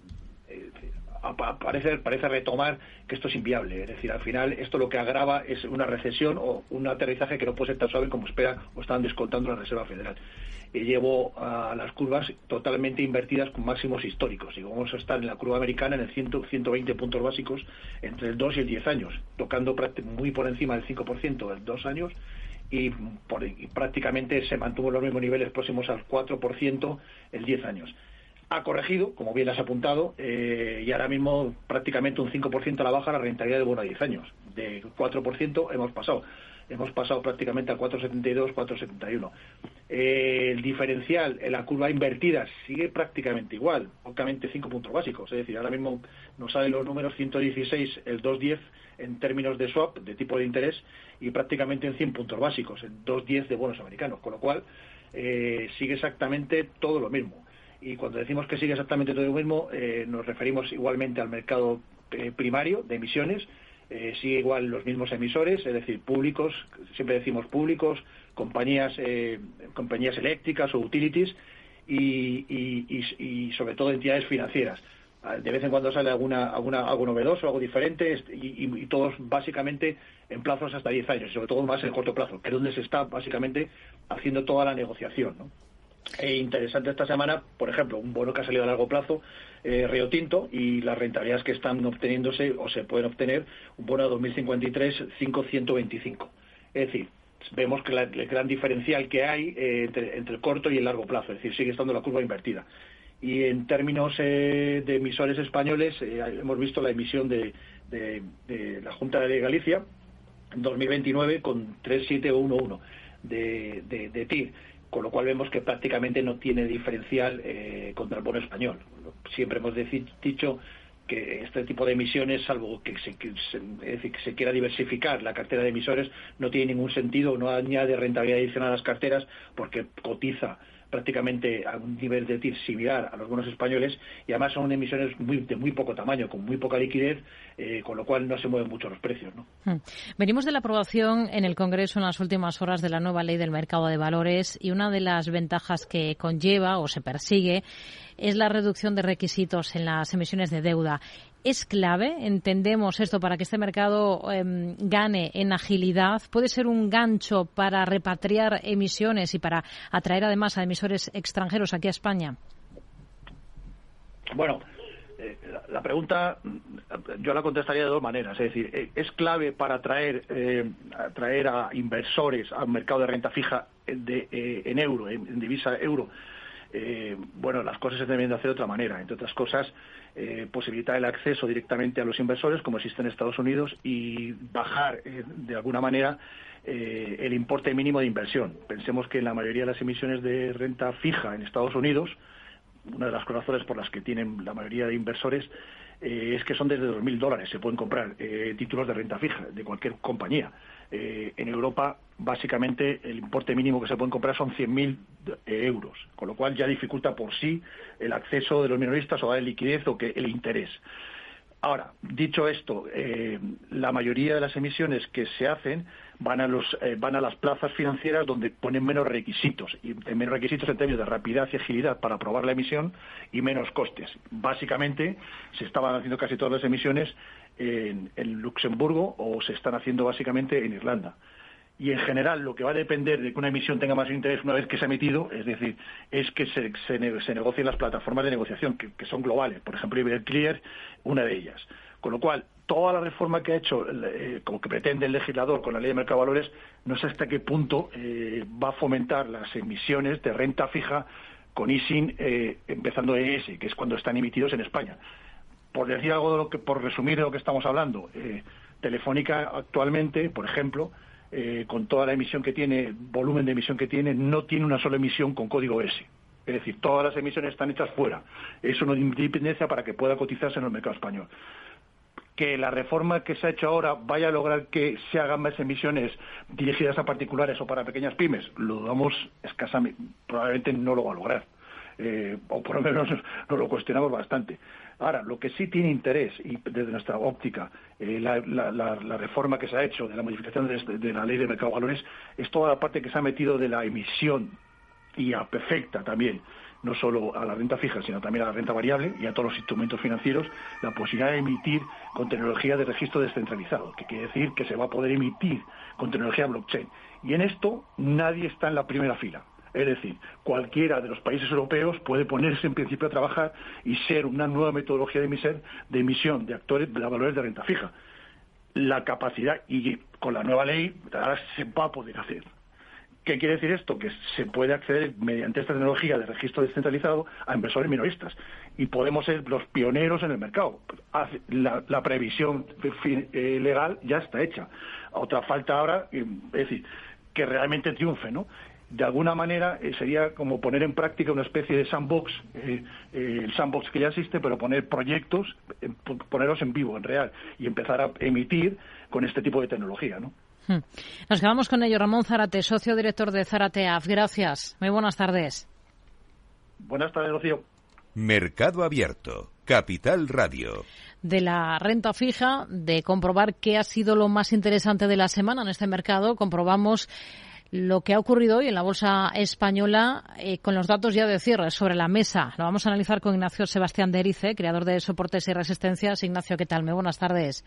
parece, parece retomar que esto es inviable. Es decir, al final esto lo que agrava es una recesión o un aterrizaje que no puede ser tan suave como espera o están descontando la Reserva Federal. Y llevo a las curvas totalmente invertidas con máximos históricos. Y vamos a estar en la curva americana en el 100, 120 puntos básicos entre el 2 y el 10 años, tocando muy por encima del 5% en dos años y, prácticamente se mantuvo los mismos niveles próximos al 4% en 10 años ha corregido, como bien has apuntado, eh, y ahora mismo prácticamente un 5% a la baja la rentabilidad de bono a 10 años. De 4% hemos pasado. Hemos pasado prácticamente a 4,72, 4,71. Eh, el diferencial en la curva invertida sigue prácticamente igual, pocamente 5 puntos básicos. Es decir, ahora mismo nos salen los números 116, el 210 en términos de swap, de tipo de interés, y prácticamente en 100 puntos básicos, en 210 de bonos americanos. Con lo cual, eh, sigue exactamente todo lo mismo. Y cuando decimos que sigue exactamente todo lo mismo, eh, nos referimos igualmente al mercado primario de emisiones, sigue igual los mismos emisores, es decir, públicos, siempre decimos públicos, compañías, eh, compañías eléctricas o utilities y, sobre todo entidades financieras. Ah, de vez en cuando sale alguna, alguna, algo novedoso, algo diferente y, todos básicamente en plazos hasta 10 años, sobre todo más en corto plazo, que es donde se está básicamente haciendo toda la negociación. ¿no? E interesante esta semana, por ejemplo, un bono que ha salido a largo plazo, eh, Río Tinto, y las rentabilidades que están obteniéndose o se pueden obtener, un bono a 2053, 525. Es decir, vemos que el gran diferencial que hay eh, entre, el corto y el largo plazo, es decir, sigue estando la curva invertida. Y en términos eh, de emisores españoles, eh, hemos visto la emisión de, la Junta de Galicia en 2029 con 3711 de, de, de TIR, con lo cual vemos que prácticamente no tiene diferencial contra el bono español. Siempre hemos dicho que este tipo de emisiones, salvo que se, que se, quiera diversificar la cartera de emisores, no tiene ningún sentido, no añade rentabilidad adicional a las carteras porque cotiza prácticamente a un nivel de TIR similar a los bonos españoles y además son emisiones muy, de muy poco tamaño, con muy poca liquidez, eh, con lo cual no se mueven mucho los precios. ¿no? Hmm. Venimos de la aprobación en el Congreso en las últimas horas de la nueva ley del mercado de valores y una de las ventajas que conlleva o se persigue es la reducción de requisitos en las emisiones de deuda. ¿Es clave, entendemos esto, para que este mercado em, gane en agilidad? ¿Puede ser un gancho para repatriar emisiones y para atraer además a emisores extranjeros aquí a España? Bueno, eh, la pregunta yo la contestaría de dos maneras. Es decir, eh, ¿es clave para atraer, eh, atraer a inversores al mercado de renta fija de, en euro, en divisa euro? Eh, bueno, las cosas se deben de hacer de otra manera. Entre otras cosas, eh, posibilitar el acceso directamente a los inversores, como existe en Estados Unidos, y bajar eh, de alguna manera el importe mínimo de inversión. Pensemos que en la mayoría de las emisiones de renta fija en Estados Unidos, una de las razones por las que tienen la mayoría de inversores es que son desde 2.000 dólares. Se pueden comprar títulos de renta fija de cualquier compañía. Eh, en Europa, básicamente, el importe mínimo que se pueden comprar son 100.000 euros, con lo cual ya dificulta por sí el acceso de los minoristas o la liquidez o que el interés. Ahora, dicho esto, eh, la mayoría de las emisiones que se hacen van a, los, eh, van a las plazas financieras donde ponen menos requisitos, y menos requisitos en términos de rapidez y agilidad para aprobar la emisión y menos costes. Básicamente, se estaban haciendo casi todas las emisiones en, Luxemburgo o se están haciendo básicamente en Irlanda. Y en general lo que va a depender de que una emisión tenga más interés una vez que se ha emitido, es decir, es que se, se, negocien las plataformas de negociación, que, son globales, por ejemplo, Iberclear, una de ellas. Con lo cual, toda la reforma que ha hecho, eh, como que pretende el legislador con la ley de mercado valores, no sé hasta qué punto eh, va a fomentar las emisiones de renta fija con ISIN, eh, empezando ES, que es cuando están emitidos en España por decir algo de lo que, por resumir de lo que estamos hablando, eh, Telefónica actualmente, por ejemplo, eh, con toda la emisión que tiene, volumen de emisión que tiene, no tiene una sola emisión con código S. Es decir, todas las emisiones están hechas fuera. Eso no independencia para que pueda cotizarse en el mercado español. Que la reforma que se ha hecho ahora vaya a lograr que se hagan más emisiones dirigidas a particulares o para pequeñas pymes, lo dudamos escasamente, probablemente no lo va a lograr. Eh, o por lo menos nos lo cuestionamos bastante. Ahora, lo que sí tiene interés, y desde nuestra óptica, eh, la, reforma que se ha hecho de la modificación de, la ley de mercado de valores, es toda la parte que se ha metido de la emisión y afecta también no solo a la renta fija, sino también a la renta variable y a todos los instrumentos financieros, la posibilidad de emitir con tecnología de registro descentralizado, que quiere decir que se va a poder emitir con tecnología blockchain. Y en esto nadie está en la primera fila. Es decir, cualquiera de los países europeos puede ponerse en principio a trabajar y ser una nueva metodología de emisión de, emisión de actores de valores de renta fija. La capacidad, y con la nueva ley, ahora se va a poder hacer. ¿Qué quiere decir esto? Que se puede acceder mediante esta tecnología de registro descentralizado a inversores minoristas y podemos ser los pioneros en el mercado. La, previsión eh, legal ya está hecha. Otra falta ahora, eh, es decir, que realmente triunfe, ¿no? De alguna manera eh, sería como poner en práctica una especie de sandbox, eh, eh, el sandbox que ya existe, pero poner proyectos, ponerlos en vivo, en real, y empezar a emitir con este tipo de tecnología, ¿no? Hmm. Nos quedamos con ello. Ramón Zárate, socio director de Zarateaf. Gracias. Muy buenas tardes. Buenas tardes, Rocío. Mercado Abierto, Capital Radio. De la renta fija, de comprobar qué ha sido lo más interesante de la semana en este mercado, comprobamos lo que ha ocurrido hoy en la bolsa española eh, con los datos ya de cierre sobre la mesa. Lo vamos a analizar con Ignacio Sebastián de Erice, creador de Soportes y Resistencias. Ignacio, ¿qué tal? Muy buenas tardes.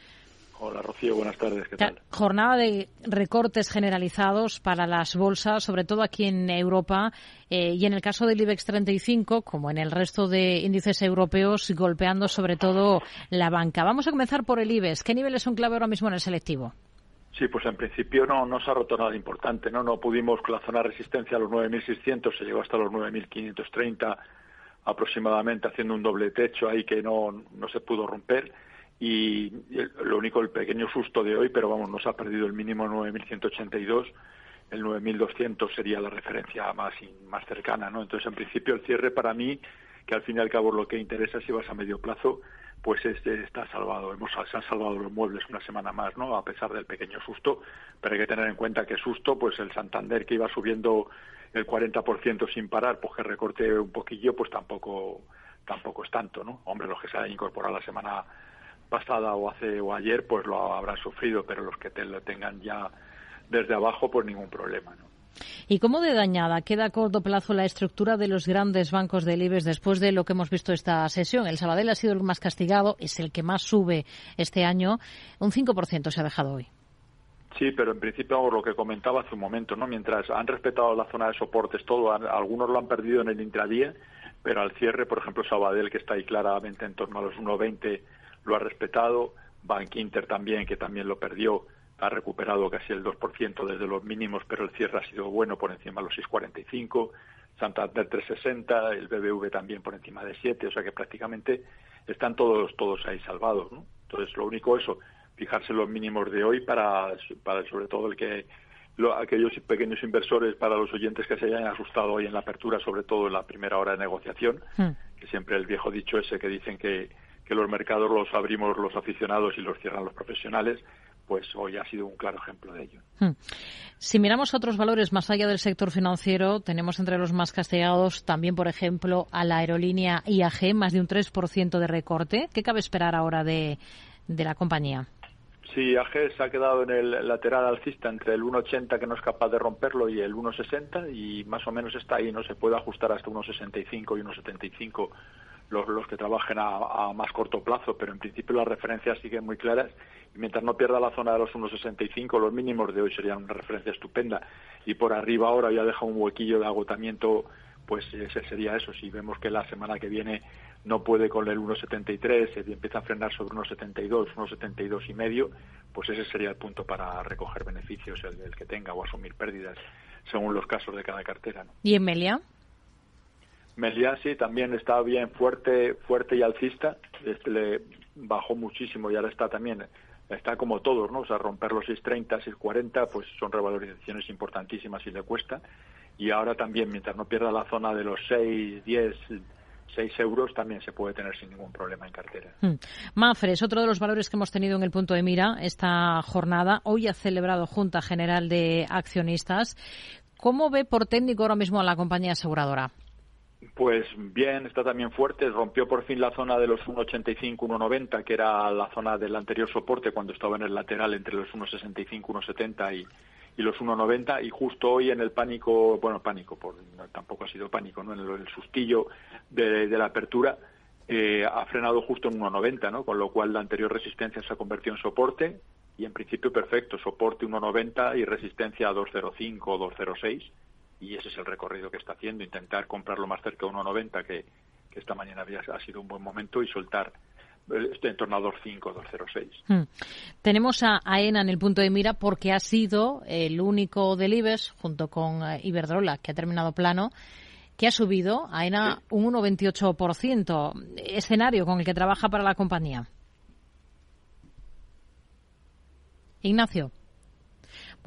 Hola Rocío, buenas tardes. ¿Qué tal? Jornada de recortes generalizados para las bolsas, sobre todo aquí en Europa eh, y en el caso del IBEX 35, como en el resto de índices europeos, golpeando sobre todo la banca. Vamos a comenzar por el IBEX. ¿Qué niveles son clave ahora mismo en el selectivo? Sí, pues en principio no, no se ha roto nada importante, ¿no? No pudimos con la zona de resistencia a los 9.600, se llegó hasta los 9.530 aproximadamente, haciendo un doble techo ahí que no, no se pudo romper. Y, lo único, el pequeño susto de hoy, pero vamos, nos ha perdido el mínimo 9.182, el 9.200 sería la referencia más, más cercana, ¿no? Entonces, en principio, el cierre para mí, que al fin y al cabo lo que interesa si vas a medio plazo, pues este está salvado. Hemos, se han salvado los muebles una semana más, ¿no? A pesar del pequeño susto, pero hay que tener en cuenta que susto, pues el Santander que iba subiendo el 40% sin parar, pues que recorte un poquillo, pues tampoco tampoco es tanto, ¿no? Hombre, los que se han incorporado la semana pasada o hace o ayer, pues lo habrán sufrido, pero los que te lo tengan ya desde abajo, pues ningún problema, ¿no? ¿Y cómo de dañada queda a corto plazo la estructura de los grandes bancos del IBEX después de lo que hemos visto esta sesión? El Sabadell ha sido el más castigado, es el que más sube este año. Un 5% se ha dejado hoy. Sí, pero en principio lo que comentaba hace un momento, ¿no? Mientras han respetado la zona de soportes, todo, algunos lo han perdido en el intradía, pero al cierre, por ejemplo, Sabadell, que está ahí claramente en torno a los 1,20, lo ha respetado. Bank Inter también, que también lo perdió ha recuperado casi el 2% desde los mínimos, pero el cierre ha sido bueno por encima de los 6,45. Santander 360, el BBV también por encima de 7, o sea que prácticamente están todos todos ahí salvados, ¿no? Entonces lo único eso, fijarse los mínimos de hoy para, para sobre todo el que aquellos pequeños inversores, para los oyentes que se hayan asustado hoy en la apertura, sobre todo en la primera hora de negociación, hmm. que siempre el viejo dicho ese que dicen que, que los mercados los abrimos los aficionados y los cierran los profesionales, pues hoy ha sido un claro ejemplo de ello. Hmm. Si miramos otros valores más allá del sector financiero, tenemos entre los más castigados también, por ejemplo, a la aerolínea IAG, más de un 3% de recorte. ¿Qué cabe esperar ahora de, de la compañía? Sí, IAG se ha quedado en el lateral alcista entre el 1,80 que no es capaz de romperlo y el 1,60 y más o menos está ahí, no se puede ajustar hasta 1,65 y 1,75 los, los que trabajen a, más corto plazo, pero en principio las referencias siguen muy claras y mientras no pierda la zona de los 1,65, los mínimos de hoy serían una referencia estupenda y por arriba ahora ya deja un huequillo de agotamiento, pues ese sería eso. Si vemos que la semana que viene no puede con el 1,73 y empieza a frenar sobre 1,72, 1,72 y medio, pues ese sería el punto para recoger beneficios el, el que tenga o asumir pérdidas según los casos de cada cartera. ¿Y en Melia? Meliasi también está bien fuerte, fuerte y alcista. Este le bajó muchísimo y ahora está también, está como todos, ¿no? O sea, romper los 6.30, 6.40, pues son revalorizaciones importantísimas y le cuesta. Y ahora también, mientras no pierda la zona de los 6, 10, 6 euros también se puede tener sin ningún problema en cartera. Mafre es otro de los valores que hemos tenido en el punto de mira esta jornada. Hoy ha celebrado Junta General de Accionistas. ¿Cómo ve por técnico ahora mismo a la compañía aseguradora? Pues bien, está también fuerte. Rompió por fin la zona de los 1,85, 1,90, que era la zona del anterior soporte cuando estaba en el lateral entre los 1,65, 1,70 y, y los 1,90. Y justo hoy en el pánico, bueno, pánico, por, tampoco ha sido pánico, ¿no? En el, sustillo de, la apertura, eh, ha frenado justo en 1,90, ¿no? Con lo cual la anterior resistencia se ha convertido en soporte y en principio perfecto, soporte 1,90 y resistencia a 2,05 o 2,06 y ese es el recorrido que está haciendo, intentar comprarlo más cerca de 1,90 que, que esta mañana había, ha sido un buen momento y soltar este en torno a 2,5, 2,06. Hmm. Tenemos a AENA en el punto de mira porque ha sido el único del IBEX, junto con eh, Iberdrola, que ha terminado plano, que ha subido AENA un 1,28%. Escenario con el que trabaja para la compañía. Ignacio.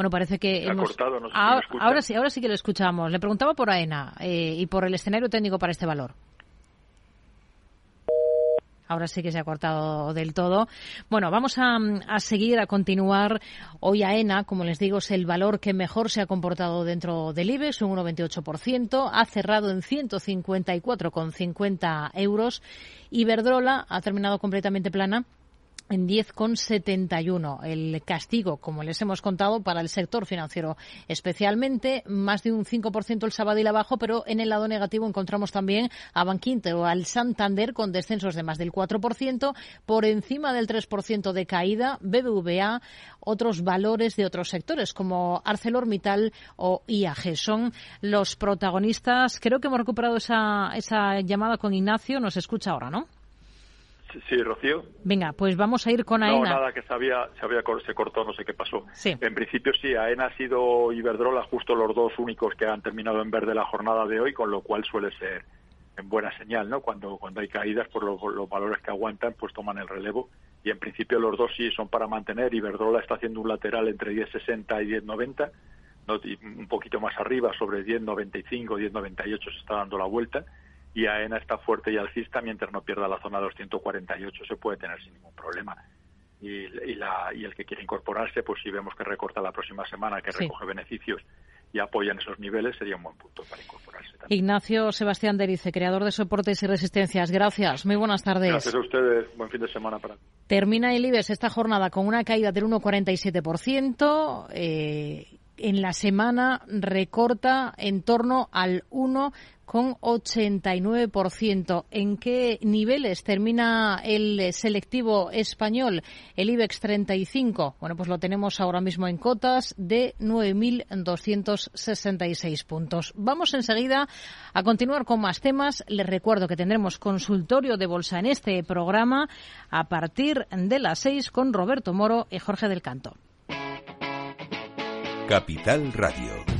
Bueno, parece que hemos... ahora, sí, ahora sí que lo escuchamos. Le preguntaba por AENA eh, y por el escenario técnico para este valor. Ahora sí que se ha cortado del todo. Bueno, vamos a, seguir, a continuar. Hoy AENA, como les digo, es el valor que mejor se ha comportado dentro del IBEX, un 1,28%. Ha cerrado en 154,50 euros. Iberdrola ha terminado completamente plana en 10,71. El castigo, como les hemos contado, para el sector financiero especialmente, más de un 5% el sábado y abajo, pero en el lado negativo encontramos también a Banquinter o al Santander con descensos de más del 4%, por encima del 3% de caída, BBVA, otros valores de otros sectores como ArcelorMittal o IAG. Son los protagonistas. Creo que hemos recuperado esa, esa llamada con Ignacio. Nos escucha ahora, ¿no? Sí, Rocío. Venga, pues vamos a ir con AENA. No, nada, que se, había, se, había, se cortó, no sé qué pasó. Sí. En principio sí, AENA ha sido Iberdrola justo los dos únicos que han terminado en verde la jornada de hoy, con lo cual suele ser en buena señal, ¿no? Cuando, cuando hay caídas, por los, valores que aguantan, pues toman el relevo. Y en principio los dos sí son para mantener. Iberdrola está haciendo un lateral entre 10.60 y 10.90, ¿no? un poquito más arriba, sobre 10.95, 10.98 se está dando la vuelta y AENA está fuerte y alcista mientras no pierda la zona 248 se puede tener sin ningún problema. Y, la, y el que quiere incorporarse, pues si vemos que recorta la próxima semana, que recoge beneficios y apoya en esos niveles, sería un buen punto para incorporarse. Ignacio Sebastián Derice, creador de soportes y resistencias. Gracias. Muy buenas tardes. Gracias a ustedes. Buen fin de semana para Termina el IBEX esta jornada con una caída del 1,47%. Eh, en la semana recorta en torno al 1 con 89%. ¿En qué niveles termina el selectivo español, el IBEX 35? Bueno, pues lo tenemos ahora mismo en cotas de 9.266 puntos. Vamos enseguida a continuar con más temas. Les recuerdo que tendremos consultorio de bolsa en este programa a partir de las 6 con Roberto Moro y Jorge del Canto. Capital Radio.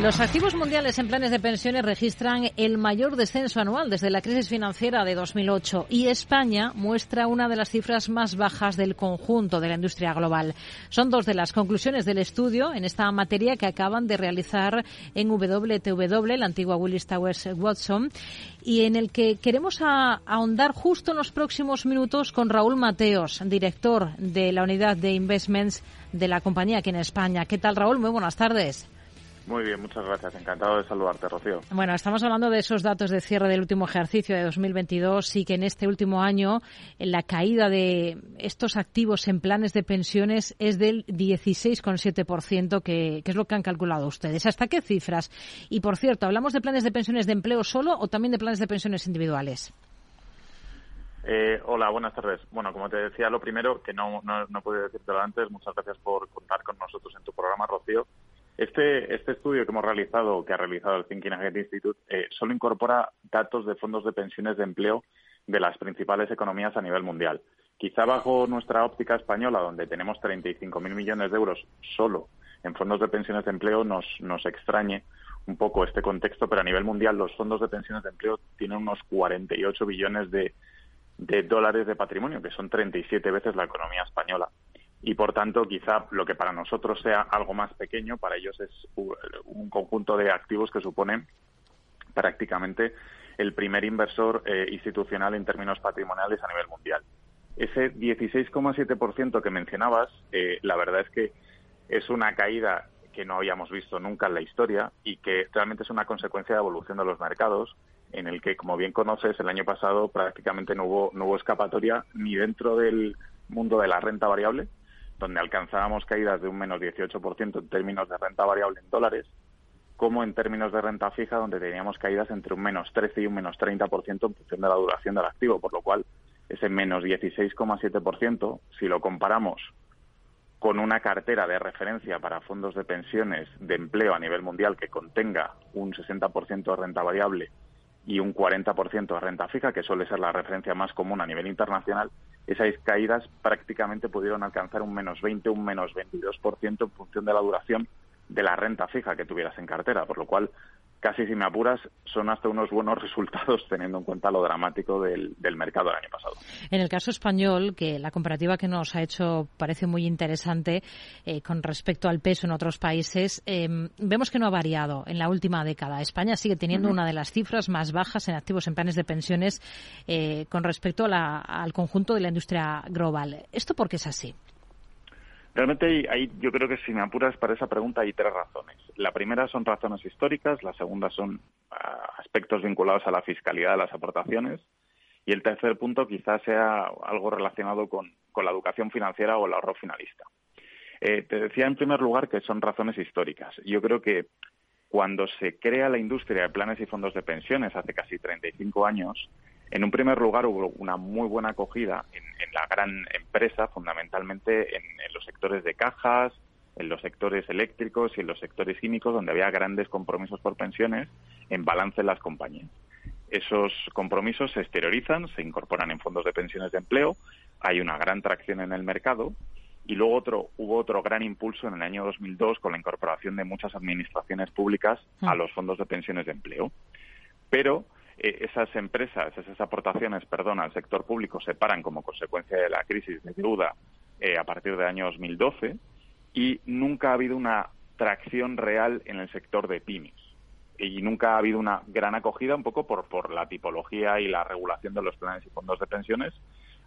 Los activos mundiales en planes de pensiones registran el mayor descenso anual desde la crisis financiera de 2008 y España muestra una de las cifras más bajas del conjunto de la industria global. Son dos de las conclusiones del estudio en esta materia que acaban de realizar en WTW, la antigua Willis Towers Watson, y en el que queremos ahondar justo en los próximos minutos con Raúl Mateos, director de la unidad de investments de la compañía aquí en España. ¿Qué tal, Raúl? Muy buenas tardes. Muy bien, muchas gracias. Encantado de saludarte, Rocío. Bueno, estamos hablando de esos datos de cierre del último ejercicio de 2022 y que en este último año la caída de estos activos en planes de pensiones es del 16,7%, que, que es lo que han calculado ustedes. ¿Hasta qué cifras? Y, por cierto, ¿hablamos de planes de pensiones de empleo solo o también de planes de pensiones individuales? Eh, hola, buenas tardes. Bueno, como te decía, lo primero, que no, no, no pude decírtelo antes, muchas gracias por contar con nosotros en tu programa, Rocío. Este, este estudio que hemos realizado, que ha realizado el Thinking Ahead Institute, eh, solo incorpora datos de fondos de pensiones de empleo de las principales economías a nivel mundial. Quizá bajo nuestra óptica española, donde tenemos 35.000 millones de euros solo en fondos de pensiones de empleo, nos, nos extrañe un poco este contexto, pero a nivel mundial los fondos de pensiones de empleo tienen unos 48 billones de, de dólares de patrimonio, que son 37 veces la economía española y por tanto quizá lo que para nosotros sea algo más pequeño, para ellos es un conjunto de activos que suponen prácticamente el primer inversor eh, institucional en términos patrimoniales a nivel mundial. Ese 16,7% que mencionabas, eh, la verdad es que es una caída que no habíamos visto nunca en la historia y que realmente es una consecuencia de evolución de los mercados en el que, como bien conoces, el año pasado prácticamente no hubo, no hubo escapatoria ni dentro del mundo de la renta variable, donde alcanzábamos caídas de un menos 18% en términos de renta variable en dólares, como en términos de renta fija, donde teníamos caídas entre un menos 13 y un menos 30% en función de la duración del activo, por lo cual ese menos 16,7%, si lo comparamos con una cartera de referencia para fondos de pensiones de empleo a nivel mundial que contenga un 60% de renta variable y un 40% de renta fija, que suele ser la referencia más común a nivel internacional, esas caídas prácticamente pudieron alcanzar un menos 20, un menos 22% en función de la duración de la renta fija que tuvieras en cartera, por lo cual casi si me apuras, son hasta unos buenos resultados teniendo en cuenta lo dramático del, mercado el año pasado. En el caso español, que la comparativa que nos ha hecho parece muy interesante eh, con respecto al peso en otros países, em, vemos que no ha variado en la última década. España sigue teniendo una de las cifras más bajas en activos en planes de pensiones eh, con respecto al conjunto de la industria global. ¿Esto por qué es así? Realmente hay, yo creo que si me apuras para esa pregunta hay tres razones. La primera son razones históricas, la segunda son ah, aspectos vinculados a la fiscalidad de las aportaciones y el tercer punto quizás sea algo relacionado con, la educación financiera o el ahorro finalista. Eh, te decía en primer lugar que son razones históricas. Yo creo que cuando se crea la industria de planes y fondos de pensiones hace casi 35 años, en un primer lugar, hubo una muy buena acogida en, la gran empresa, fundamentalmente en, los sectores de cajas, en los sectores eléctricos y en los sectores químicos, donde había grandes compromisos por pensiones en balance en las compañías. Esos compromisos se exteriorizan, se incorporan en fondos de pensiones de empleo, hay una gran tracción en el mercado y luego otro, hubo otro gran impulso en el año 2002 con la incorporación de muchas administraciones públicas a mm. los fondos de pensiones de empleo. Pero esas empresas, esas aportaciones, perdón, al sector público se paran como consecuencia de la crisis de deuda eh, a partir del año 2012 y nunca ha habido una tracción real en el sector de pymes y nunca ha habido una gran acogida un poco por, por la tipología y la regulación de los planes y fondos de pensiones.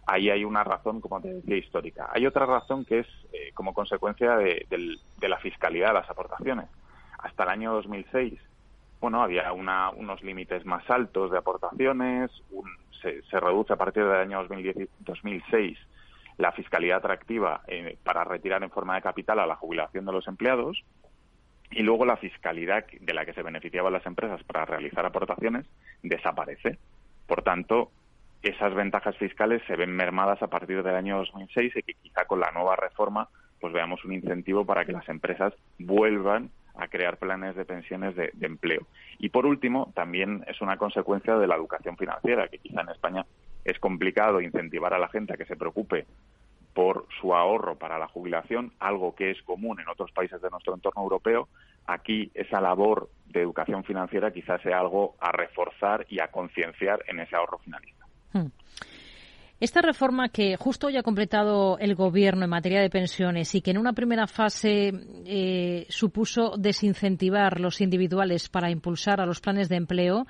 Ahí hay una razón, como te decía, histórica. Hay otra razón que es eh, como consecuencia de, de la fiscalidad de las aportaciones. Hasta el año 2006 bueno, había unos límites más altos de aportaciones, se, reduce a partir del año 2006 la fiscalidad atractiva eh, para retirar en forma de capital a la jubilación de los empleados y luego la fiscalidad de la que se beneficiaban las empresas para realizar aportaciones desaparece. Por tanto, esas ventajas fiscales se ven mermadas a partir del año 2006 y que quizá con la nueva reforma pues veamos un incentivo para que las empresas vuelvan a crear planes de pensiones de, empleo. Y por último, también es una consecuencia de la educación financiera, que quizá en España es complicado incentivar a la gente a que se preocupe por su ahorro para la jubilación, algo que es común en otros países de nuestro entorno europeo. Aquí esa labor de educación financiera quizás sea algo a reforzar y a concienciar en ese ahorro finalista. Hmm. Esta reforma que justo hoy ha completado el Gobierno en materia de pensiones y que en una primera fase eh, supuso desincentivar los individuales para impulsar a los planes de empleo,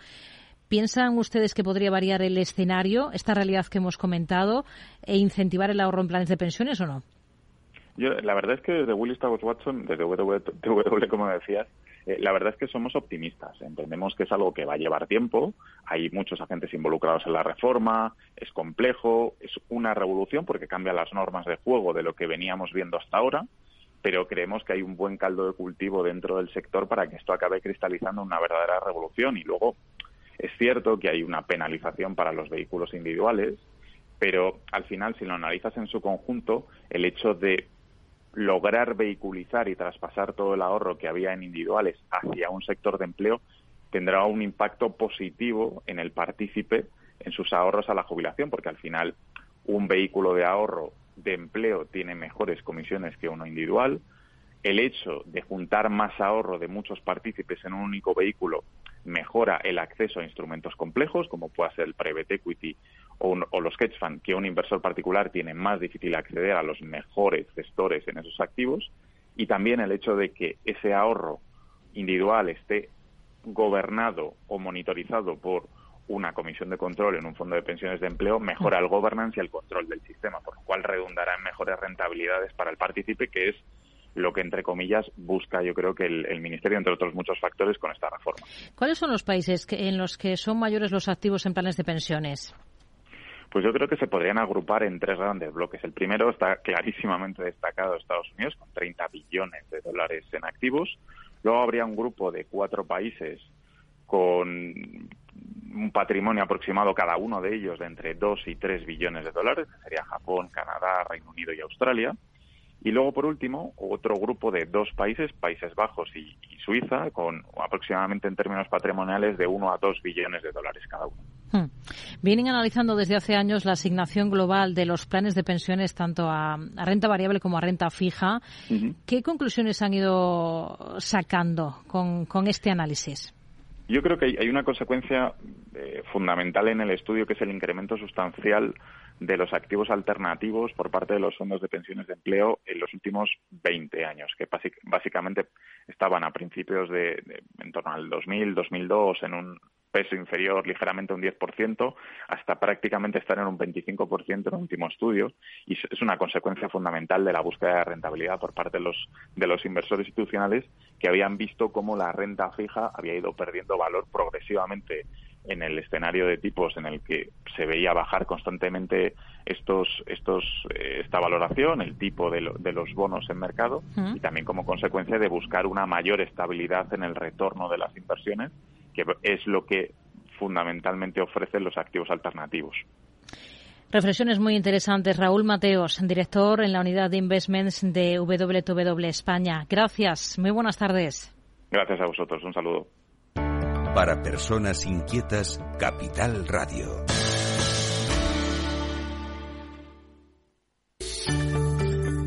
¿piensan ustedes que podría variar el escenario, esta realidad que hemos comentado, e incentivar el ahorro en planes de pensiones o no? Yo, la verdad es que desde Willis Towers Watson, desde W, como decías, Eh, la verdad es que somos optimistas. Entendemos que es algo que va a llevar tiempo. Hay muchos agentes involucrados en la reforma. Es complejo. Es una revolución porque cambia las normas de juego de lo que veníamos viendo hasta ahora. Pero creemos que hay un buen caldo de cultivo dentro del sector para que esto acabe cristalizando una verdadera revolución. Y luego es cierto que hay una penalización para los vehículos individuales, pero al final, si lo analizas en su conjunto, el hecho de lograr vehiculizar y traspasar todo el ahorro que había en individuales hacia un sector de empleo tendrá un impacto positivo en el partícipe en sus ahorros a la jubilación, porque al final un vehículo de ahorro de empleo tiene mejores comisiones que uno individual. El hecho de juntar más ahorro de muchos partícipes en un único vehículo mejora el acceso a instrumentos complejos, como pueda ser el private equity o, los hedge funds, que un inversor particular tiene más difícil acceder a los mejores gestores en esos activos, y también el hecho de que ese ahorro individual esté gobernado o monitorizado por una comisión de control en un fondo de pensiones de empleo mejora el governance y el control del sistema, por lo cual redundará en mejores rentabilidades para el partícipe, que es lo que, entre comillas, busca, yo creo que el, Ministerio, entre otros muchos factores, con esta reforma. ¿Cuáles son los países en los que son mayores los activos en planes de pensiones? Pues yo creo que se podrían agrupar en tres grandes bloques. El primero está clarísimamente destacado Estados Unidos, con 30 billones de dólares en activos. Luego habría un grupo de cuatro países con un patrimonio aproximado cada uno de ellos de entre 2 y 3 billones de dólares, que sería Japón, Canadá, Reino Unido y Australia. Y luego, por último, otro grupo de dos países, Países Bajos y, Suiza, con aproximadamente en términos patrimoniales de 1 a 2 billones de dólares cada uno. Hmm. Vienen analizando desde hace años la asignación global de los planes de pensiones tanto a, renta variable como a renta fija. ¿Qué conclusiones han ido sacando con, este análisis? Yo creo que hay, una consecuencia eh, fundamental en el estudio que es el incremento sustancial de los activos alternativos por parte de los fondos de pensiones de empleo en los últimos 20 años, que básicamente estaban a principios de, en torno al 2000, 2002 en un peso inferior ligeramente un 10%, hasta prácticamente estar en un 25% en el último estudio, y es una consecuencia fundamental de la búsqueda de rentabilidad por parte de los, de los inversores institucionales que habían visto cómo la renta fija había ido perdiendo valor progresivamente en el escenario de tipos en el que se veía bajar constantemente estos, estos, eh, esta valoración, el tipo de, de los bonos en mercado y también como consecuencia de buscar una mayor estabilidad en el retorno de las inversiones, que es lo que fundamentalmente ofrecen los activos alternativos. Reflexiones muy interesantes. Raúl Mateos, director en la unidad de investments de WWW España. Gracias. Muy buenas tardes. Gracias a vosotros. Un saludo. Para personas inquietas, Capital Radio.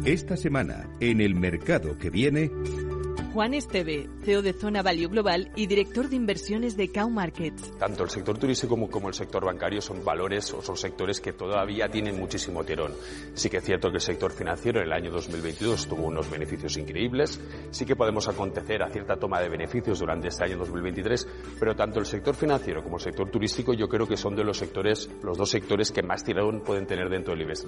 Esta semana, en el mercado que viene, Juan Esteve, CEO de Zona Value Global y director de inversiones de Cow Markets. Tanto el sector turístico como, como, el sector bancario son valores o son sectores que todavía tienen muchísimo tirón. Sí que es cierto que el sector financiero en el año 2022 tuvo unos beneficios increíbles. Sí que podemos acontecer a cierta toma de beneficios durante este año 2023, pero tanto el sector financiero como el sector turístico yo creo que son de los sectores, los dos sectores que más tirón pueden tener dentro del IBEX.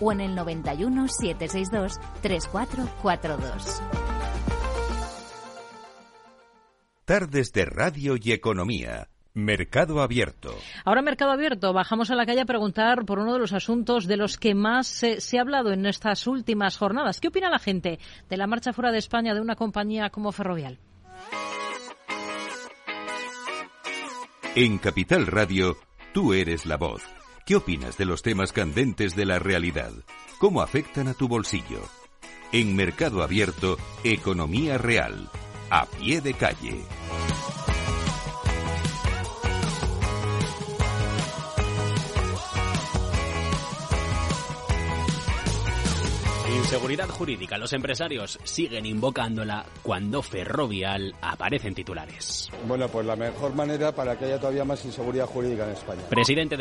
o en el 91 762 3442. Tardes de Radio y Economía Mercado Abierto. Ahora Mercado Abierto, bajamos a la calle a preguntar por uno de los asuntos de los que más se, se, ha hablado en estas últimas jornadas. ¿Qué opina la gente de la marcha fuera de España de una compañía como Ferrovial? En Capital Radio, tú eres la voz. ¿Qué opinas de los temas candentes de la realidad? ¿Cómo afectan a tu bolsillo? En Mercado Abierto, Economía Real, a pie de calle. Inseguridad jurídica. Los empresarios siguen invocándola cuando Ferrovial aparece en titulares. Bueno, pues la mejor manera para que haya todavía más inseguridad jurídica en España. Presidente